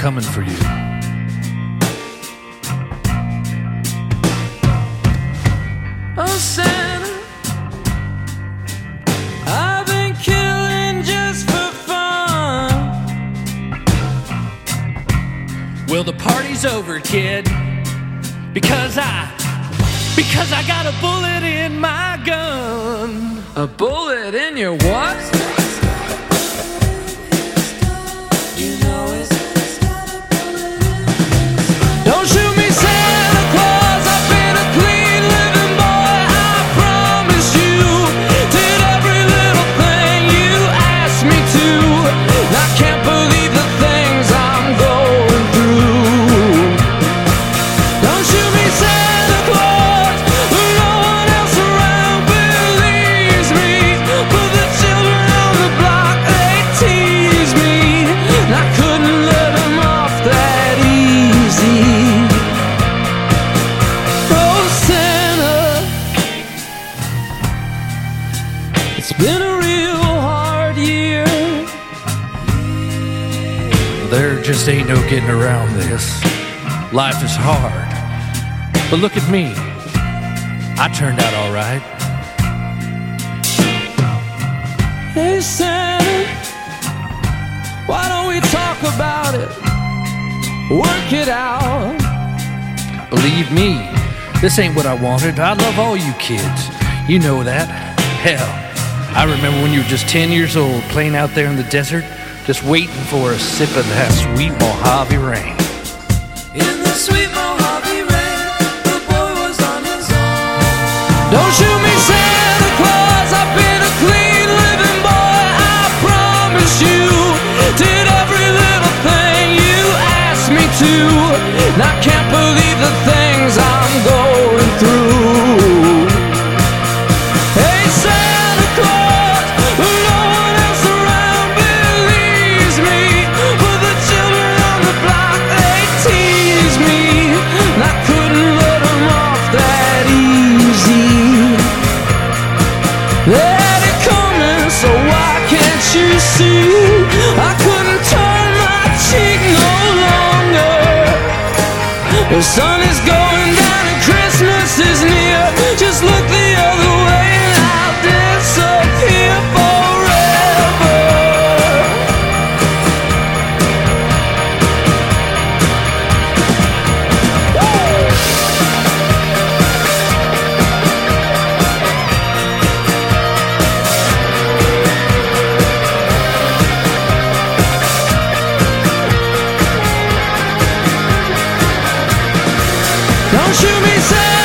coming for you. Oh, Santa, I've been killing just for fun. Well, the party's over, kid, because I, because I got a bullet in my gun. A bullet in your what? getting around this. Life is hard. But look at me. I turned out all right. Hey, Santa, why don't we talk about it? Work it out. Believe me, this ain't what I wanted. I love all you kids. You know that. Hell, I remember when you were just 10 years old playing out there in the desert just waiting for a sip of that sweet Mojave rain. In the sweet Mojave rain, the boy was on his own. Don't shoot me, Santa Claus. I've been a clean living boy. I promise you, did every little thing you asked me to. And I can't believe the thing. Don't shoot me, sir.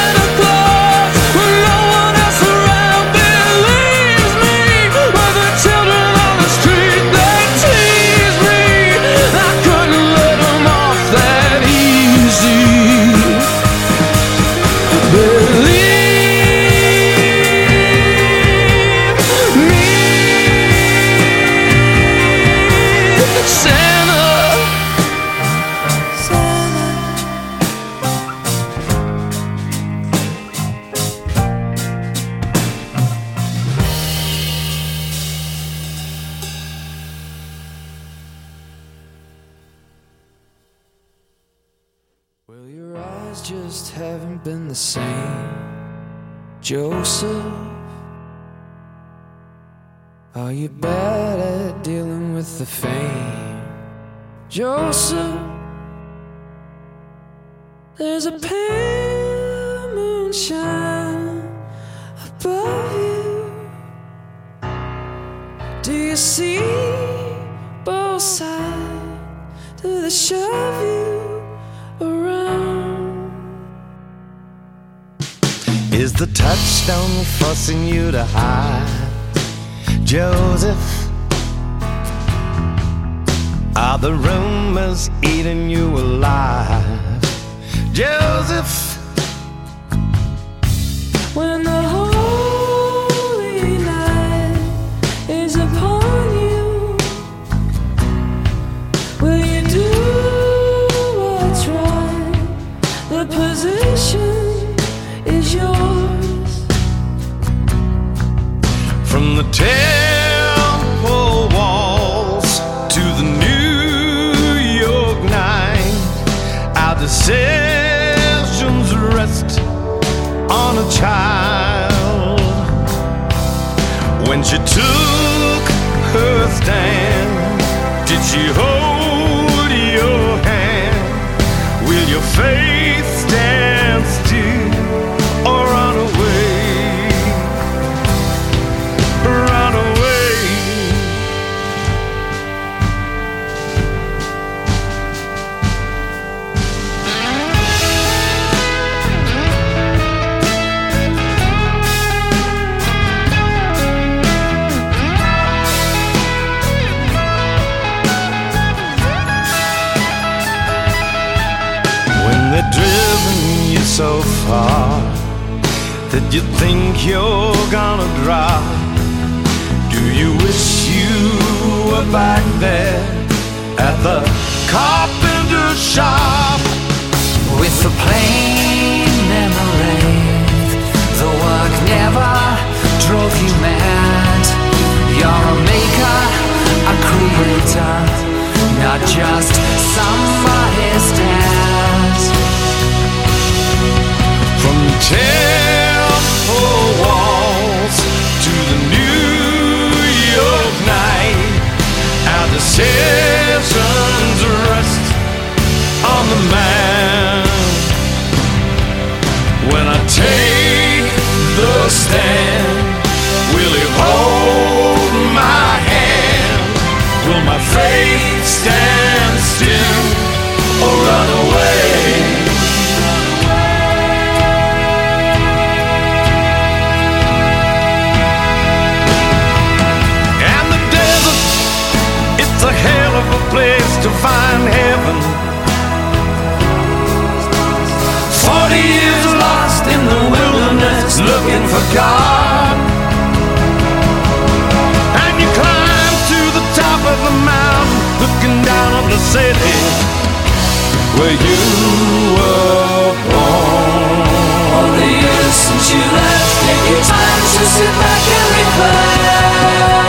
just somebody's task. From the temple walls to the New York night, how the seasons rest on the man. When I take the stand. stand still or run away. And the desert, it's a hell of a place to find heaven. Forty years lost in the wilderness looking for God. the city where you were born. All the years since you left, take your time to sit back and reflect.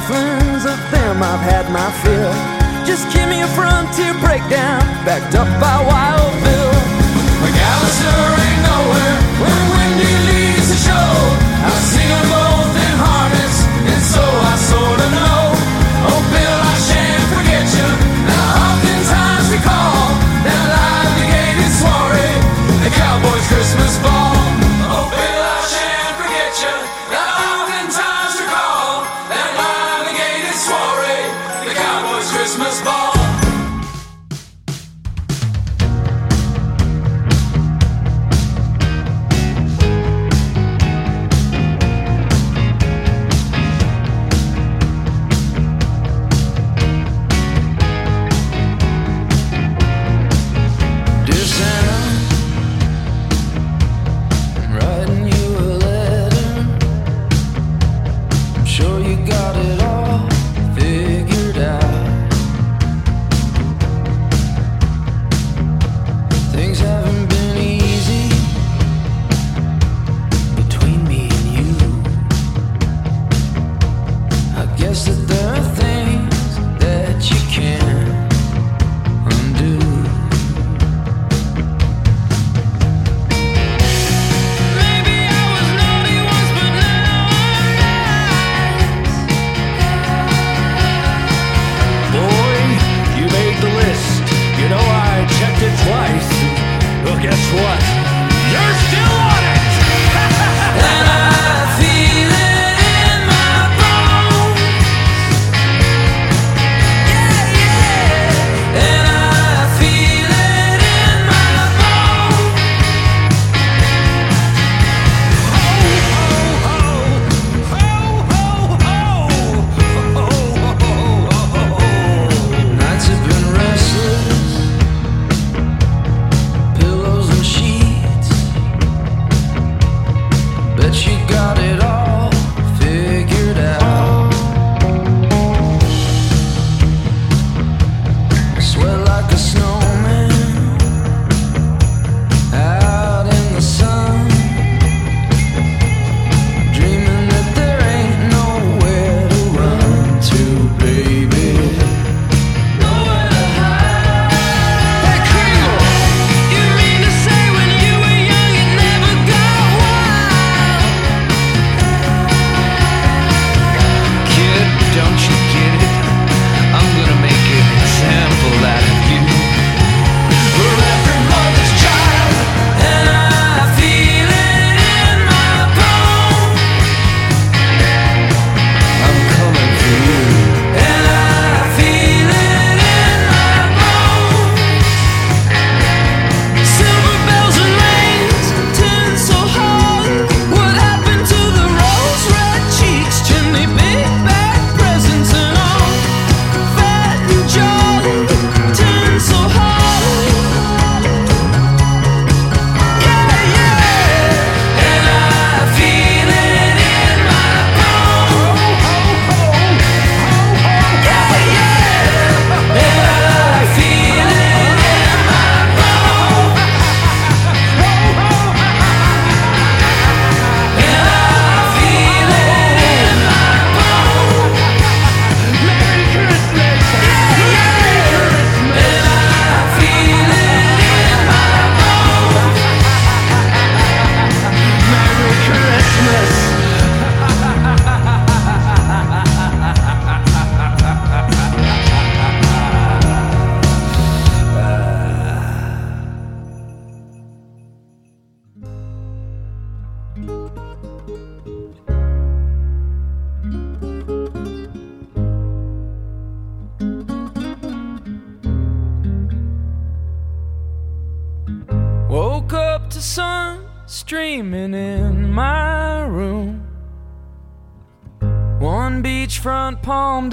sufferings of them, I've had my fill. Just give me a frontier breakdown, backed up by Wild Bill. McAllister ain't nowhere when Wendy leaves the show. I'll sing a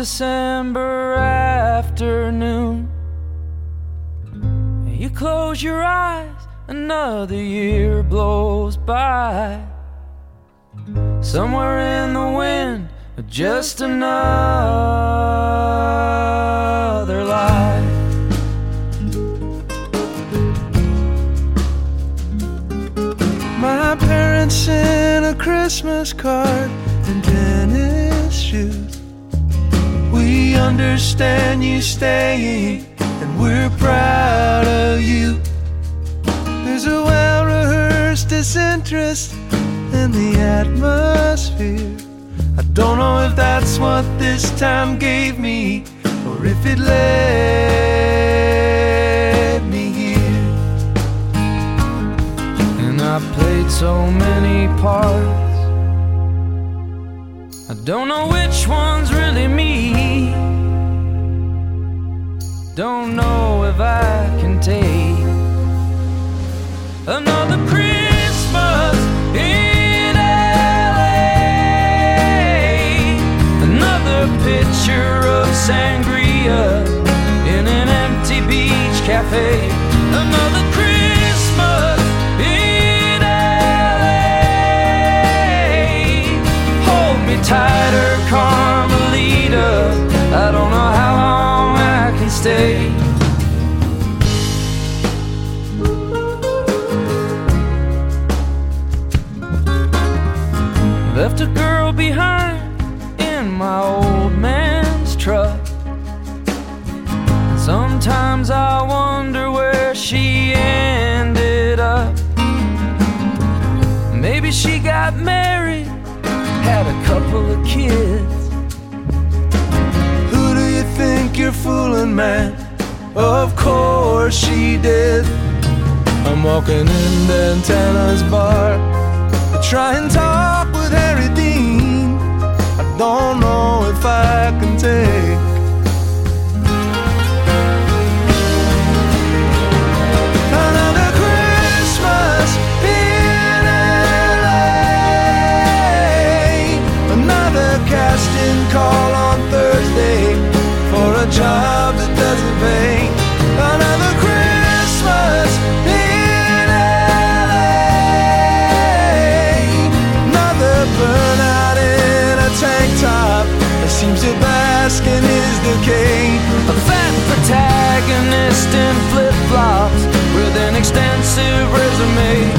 December afternoon. You close your eyes, another year blows by. Somewhere in the wind, just another life. My parents sent a Christmas card understand you staying, and we're proud of you. There's a well rehearsed disinterest in the atmosphere. I don't know if that's what this time gave me, or if it led me here. And I played so many parts. I don't know which one's really me. Don't know if I can take another Christmas in LA. Another picture of sangria in an empty beach cafe. Stay. Man? Of course she did. I'm walking in Dan Tana's bar to try and talk with Harry Dean. I don't know if I can in flip flops with an extensive resume.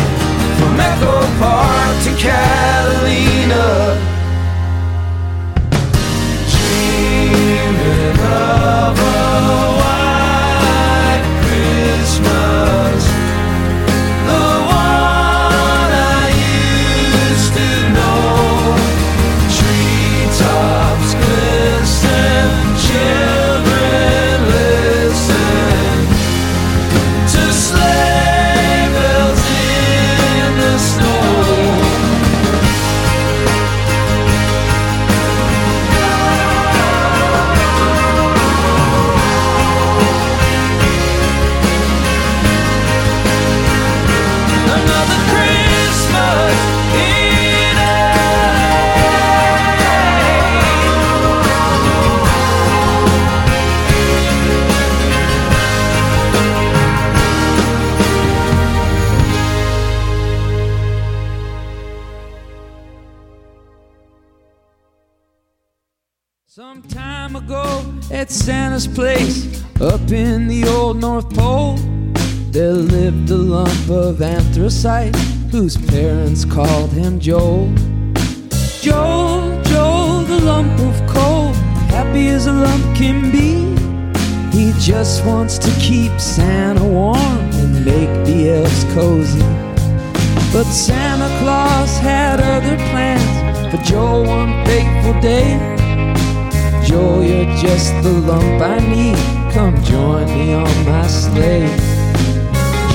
From Echo Park to Catalina.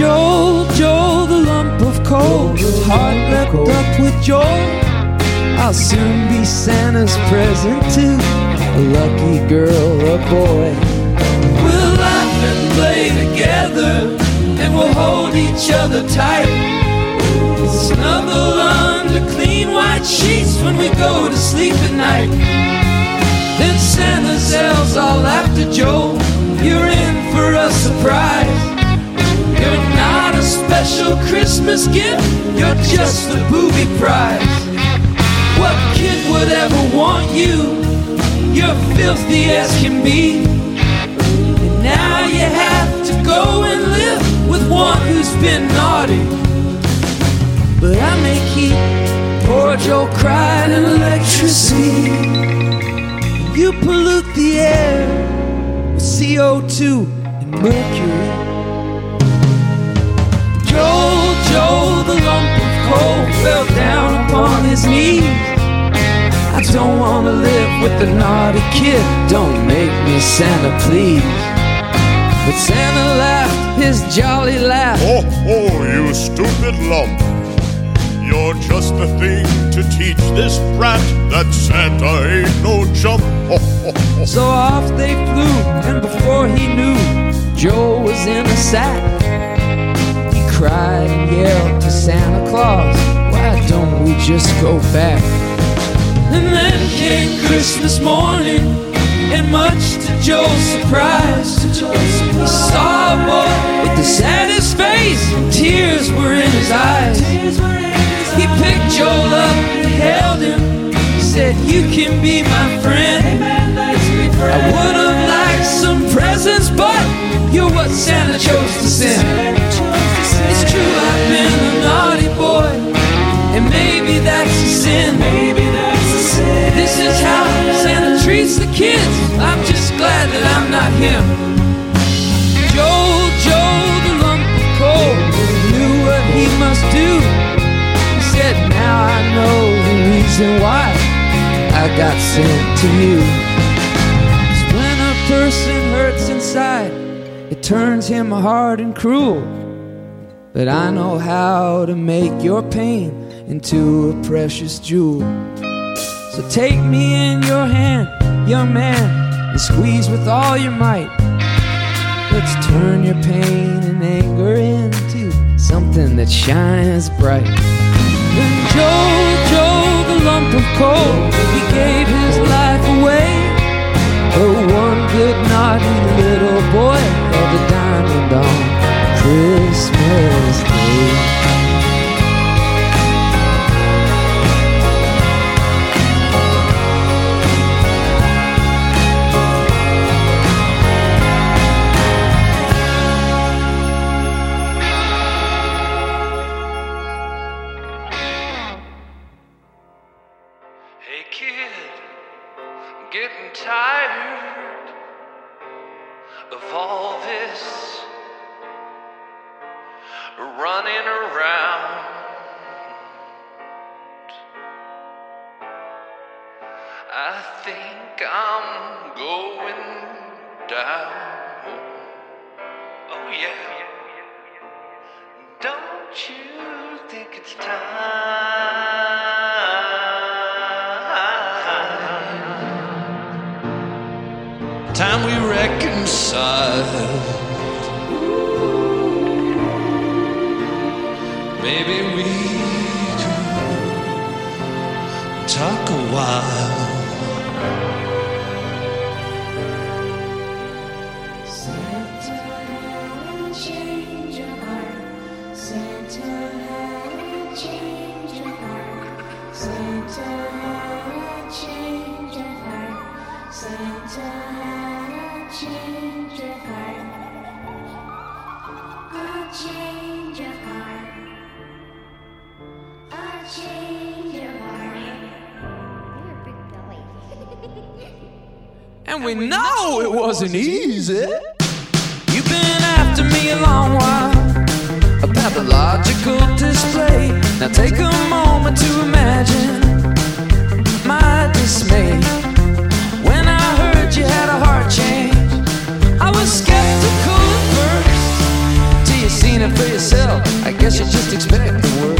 Joel, Joel, the lump of coal, heart wrapped up with joy. I'll soon be Santa's present to a lucky girl a boy. We'll laugh and play together, and we'll hold each other tight. Snuggle under clean white sheets when we go to sleep at night. Then Santa's elves all after Joe. You're in for a surprise. You're not a special Christmas gift, you're just the booby prize. What kid would ever want you? You're filthy as can be. And now you have to go and live with one who's been naughty. But I may keep poor Joe cried in electricity. You pollute the air with CO2 and mercury. Joel, Joel, the lump of coal fell down upon his knees. I don't wanna live with the naughty kid. Don't make me Santa, please. But Santa laughed his jolly laugh. Oh, oh, you stupid lump. You're just the thing to teach this brat that Santa ain't no chump. So off they flew, and before he knew, Joe was in a sack. He cried Claus, Why don't we just go back? And then came Christmas morning, and much to Joe's surprise, he saw a boy with the saddest face, and tears were in his eyes. He picked Joel up and held him. He said, You can be my friend. I would have liked some presents, but you're what Santa chose to send. Kids. I'm just glad that I'm not him. Joel, Joel, the lump of coal, knew what he must do. He said, Now I know the reason why I got sent to you. when a person hurts inside, it turns him hard and cruel. But I know how to make your pain into a precious jewel. So take me in your hand, young man, and squeeze with all your might. Let's turn your pain and anger into something that shines bright. Then Joel, Joel, the lump of coal, he gave his life away. Oh, one good naughty little boy held a diamond on Christmas And we know it wasn't easy. You've been after me a long while. A pathological display. Now take a moment to imagine my dismay. When I heard you had a heart change, I was skeptical at first. Till you seen it for yourself, I guess you just expect the worst.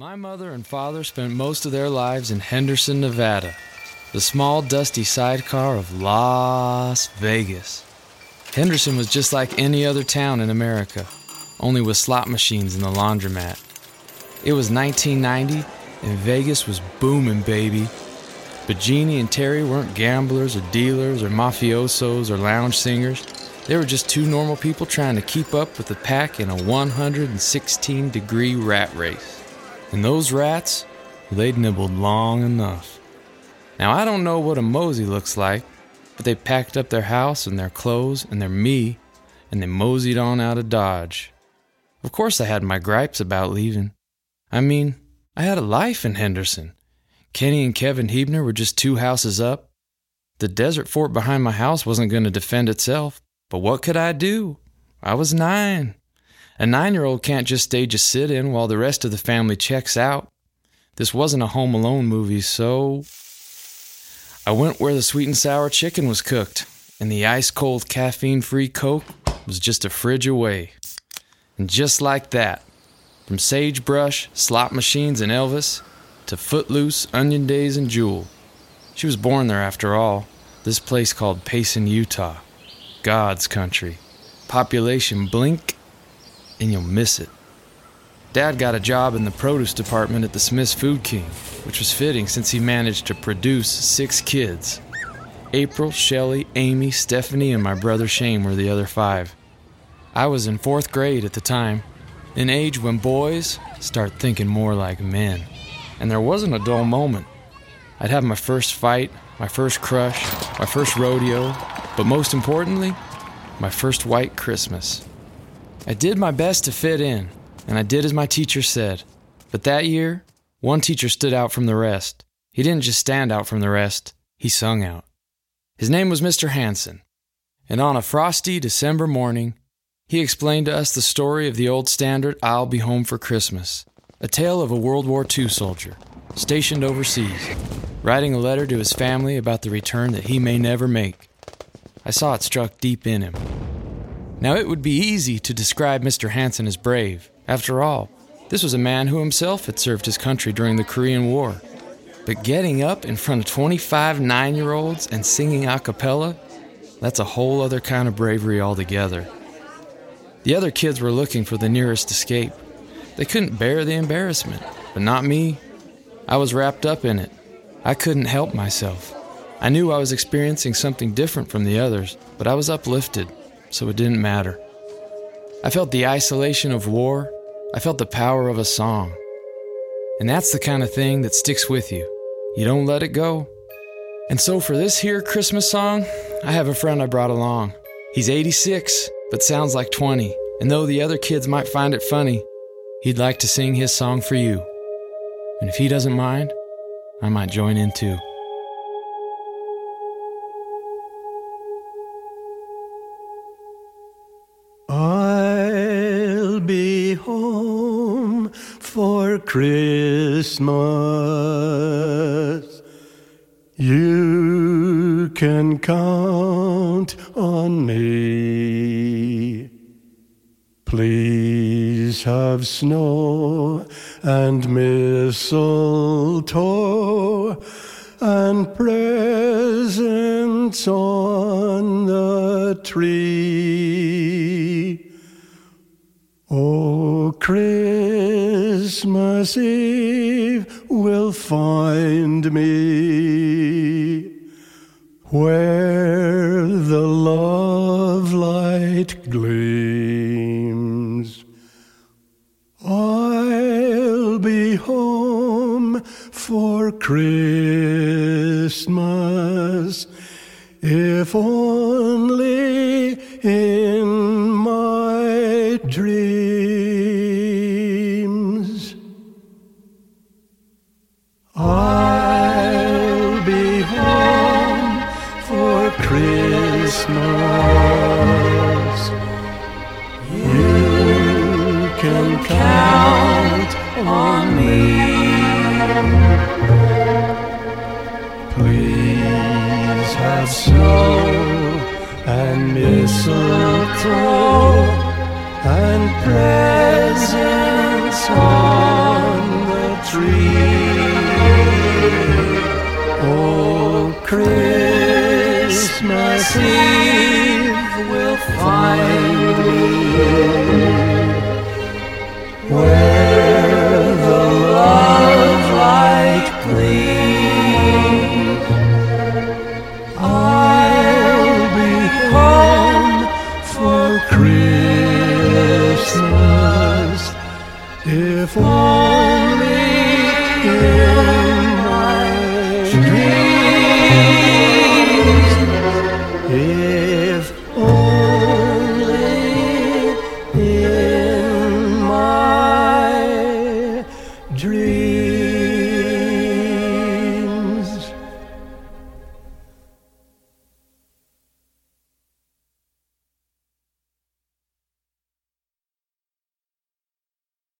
My mother and father spent most of their lives in Henderson, Nevada, the small, dusty sidecar of Las Vegas. Henderson was just like any other town in America, only with slot machines in the laundromat. It was 1990, and Vegas was booming, baby. But Jeannie and Terry weren't gamblers or dealers or mafiosos or lounge singers. They were just two normal people trying to keep up with the pack in a 116 degree rat race. And those rats, they'd nibbled long enough. Now, I don't know what a mosey looks like, but they packed up their house and their clothes and their me, and they moseyed on out of Dodge. Of course, I had my gripes about leaving. I mean, I had a life in Henderson. Kenny and Kevin Hebner were just two houses up. The desert fort behind my house wasn't going to defend itself, but what could I do? I was nine. A nine year old can't just stage a sit in while the rest of the family checks out. This wasn't a Home Alone movie, so. I went where the sweet and sour chicken was cooked, and the ice cold caffeine free Coke was just a fridge away. And just like that, from sagebrush, slot machines, and Elvis, to Footloose, Onion Days, and Jewel. She was born there after all, this place called Payson, Utah. God's country. Population blink, and you'll miss it. Dad got a job in the produce department at the Smith's Food King, which was fitting since he managed to produce six kids. April, Shelley, Amy, Stephanie, and my brother Shane were the other five. I was in fourth grade at the time, an age when boys start thinking more like men. And there wasn't a dull moment. I'd have my first fight, my first crush, my first rodeo, but most importantly, my first white Christmas. I did my best to fit in, and I did as my teacher said. But that year, one teacher stood out from the rest. He didn't just stand out from the rest, he sung out. His name was Mr. Hanson, and on a frosty December morning, he explained to us the story of the old standard I'll Be Home for Christmas, a tale of a World War II soldier stationed overseas, writing a letter to his family about the return that he may never make. I saw it struck deep in him. Now, it would be easy to describe Mr. Hanson as brave. After all, this was a man who himself had served his country during the Korean War. But getting up in front of 25 nine year olds and singing a cappella, that's a whole other kind of bravery altogether. The other kids were looking for the nearest escape. They couldn't bear the embarrassment, but not me. I was wrapped up in it. I couldn't help myself. I knew I was experiencing something different from the others, but I was uplifted, so it didn't matter. I felt the isolation of war. I felt the power of a song. And that's the kind of thing that sticks with you. You don't let it go. And so for this here Christmas song, I have a friend I brought along. He's 86, but sounds like 20. And though the other kids might find it funny, he'd like to sing his song for you. And if he doesn't mind, I might join in too. Christmas, you can count on me. Please have snow and mistletoe and presents on the tree. Oh, Christmas. Christmas Eve will find me where the love light gleams. I'll be home for Christmas if only.